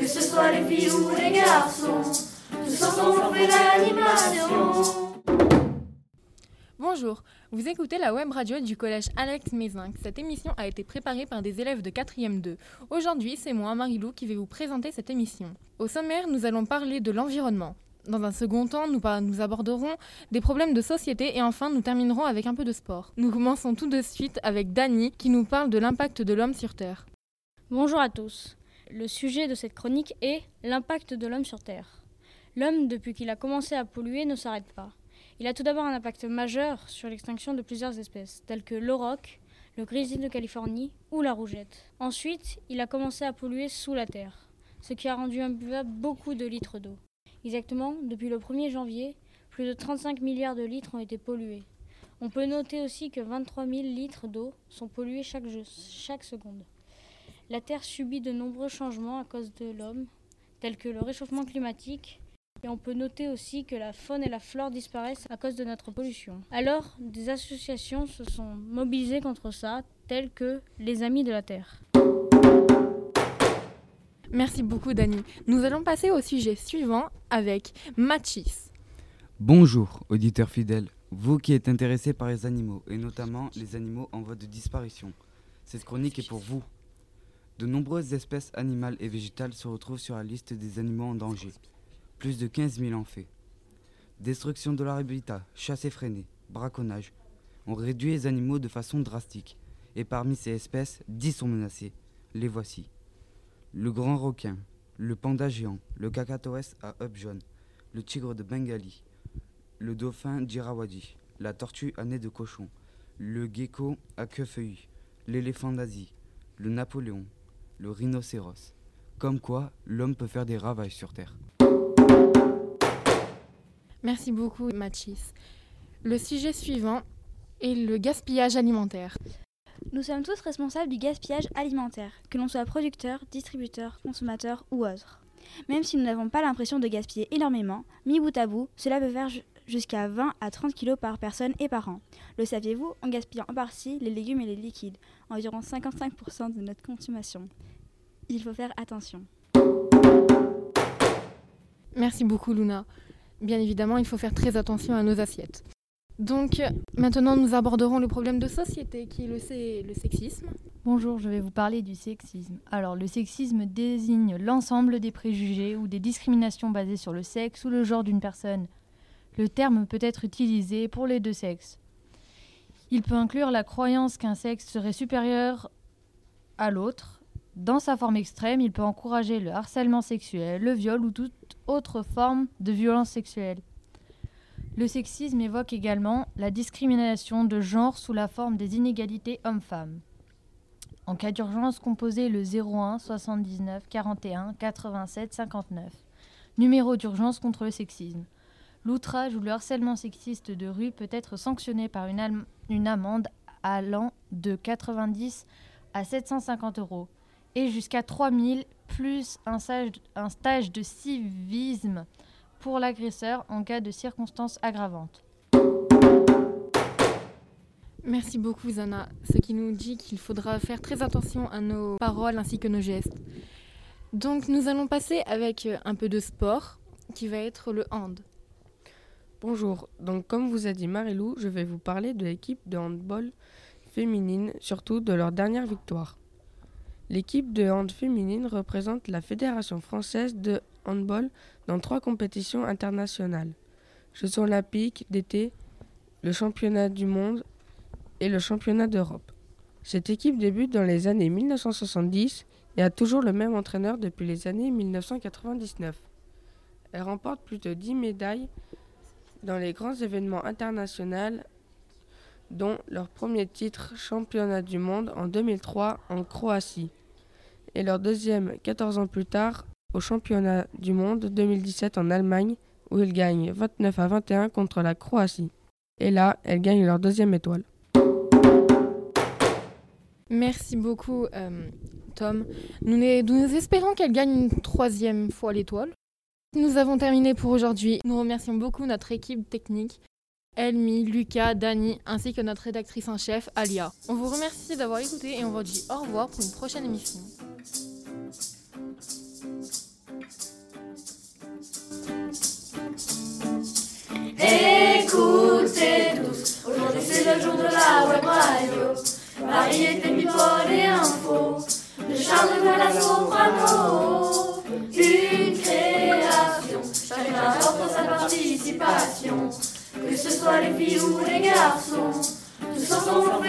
que ce soit les filles ou les garçons, tous ensemble on l'animation. Bonjour, vous écoutez la web radio du collège Alex Mézinc. Cette émission a été préparée par des élèves de 4e 2. Aujourd'hui, c'est moi, Marilou, qui vais vous présenter cette émission. Au sommaire, nous allons parler de l'environnement. Dans un second temps, nous, aborderons des problèmes de société et enfin, nous terminerons avec un peu de sport. Nous commençons tout de suite avec Dany qui nous parle de l'impact de l'homme sur Terre. Bonjour à tous. Le sujet de cette chronique est l'impact de l'homme sur Terre. L'homme, depuis qu'il a commencé à polluer, ne s'arrête pas. Il a tout d'abord un impact majeur sur l'extinction de plusieurs espèces, telles que l'auroch, le grizzly de Californie ou la rougette. Ensuite, il a commencé à polluer sous la terre, ce qui a rendu imbuvable beaucoup de litres d'eau. Exactement, depuis le 1er janvier, plus de 35 milliards de litres ont été pollués. On peut noter aussi que 23 000 litres d'eau sont pollués chaque, seconde. La Terre subit de nombreux changements à cause de l'homme, tels que le réchauffement climatique, et on peut noter aussi que la faune et la flore disparaissent à cause de notre pollution. Alors, des associations se sont mobilisées contre ça, telles que les Amis de la Terre. Merci beaucoup, Dany. Nous allons passer au sujet suivant avec Machis. Bonjour, auditeurs fidèles, vous qui êtes intéressés par les animaux, et notamment les animaux en voie de disparition. Cette chronique est pour vous. De nombreuses espèces animales et végétales se retrouvent sur la liste des animaux en danger. Plus de 15 000 en fait. Destruction de leur habitat, chasse effrénée, braconnage. On réduit les animaux de façon drastique. Et parmi ces espèces, 10 sont menacées. Les voici. Le grand requin, le panda géant, le cacatoès à œuf jaune, le tigre de Bengali, le dauphin d'Irrawaddy, la tortue à nez de cochon, le gecko à queue feuillue, l'éléphant d'Asie, le Napoléon, le rhinocéros. Comme quoi, l'homme peut faire des ravages sur Terre. Merci beaucoup, Machis. Le sujet suivant est le gaspillage alimentaire. Nous sommes tous responsables du gaspillage alimentaire, que l'on soit producteur, distributeur, consommateur ou autre. Même si nous n'avons pas l'impression de gaspiller énormément, mis bout à bout, cela peut faire ju- jusqu'à 20 à 30 kg par personne et par an. Le saviez-vous En gaspillant en partie les légumes et les liquides, environ 55% de notre consommation. Il faut faire attention. Merci beaucoup, Luna. Bien évidemment, il faut faire très attention à nos assiettes. Donc, maintenant, nous aborderons le problème de société qui est le, le sexisme. Bonjour, je vais vous parler du sexisme. Alors, le sexisme désigne l'ensemble des préjugés ou des discriminations basées sur le sexe ou le genre d'une personne. Le terme peut être utilisé pour les deux sexes. Il peut inclure la croyance qu'un sexe serait supérieur à l'autre. Dans sa forme extrême, il peut encourager le harcèlement sexuel, le viol ou toute autre forme de violence sexuelle. Le sexisme évoque également la discrimination de genre sous la forme des inégalités hommes-femmes. En cas d'urgence, composez le 01 79 41 87 59. Numéro d'urgence contre le sexisme. L'outrage ou le harcèlement sexiste de rue peut être sanctionné par une, am- une amende allant de 90 à 750 euros et jusqu'à 3000 plus un stage de civisme pour l'agresseur en cas de circonstances aggravantes. Merci beaucoup, Zana. Ce qui nous dit qu'il faudra faire très attention à nos paroles ainsi que nos gestes. Donc, nous allons passer avec euh, un peu de sport qui va être le hand. Bonjour, donc comme vous a dit Marilou, je vais vous parler de l'équipe de handball féminine, surtout de leur dernière victoire. L'équipe de hand féminine représente la Fédération française de handball dans trois compétitions internationales. Jeux olympiques d'été, le championnat du monde et le championnat d'Europe. Cette équipe débute dans les années 1970 et a toujours le même entraîneur depuis les années 1999. Elle remporte plus de 10 médailles dans les grands événements internationaux, dont leur premier titre championnat du monde en 2003 en Croatie, et leur deuxième 14 ans plus tard au championnat du monde 2017 en Allemagne, où ils gagnent 29 à 21 contre la Croatie. Et là, elles gagnent leur deuxième étoile. Merci beaucoup, euh, Tom. Nous, nous espérons qu'elle gagne une troisième fois l'étoile. Nous avons terminé pour aujourd'hui. Nous remercions beaucoup notre équipe technique, Elmi, Lucas, Dani, ainsi que notre rédactrice en chef, Alia. On vous remercie d'avoir écouté et on vous dit au revoir pour une prochaine émission. Écoutez tous, aujourd'hui c'est le jour de la web radio. Variété, people et info, de Charles de à Soprano. Une création, chacun apporte sa participation. Ce soit les filles ou les garçons, tous ensemble.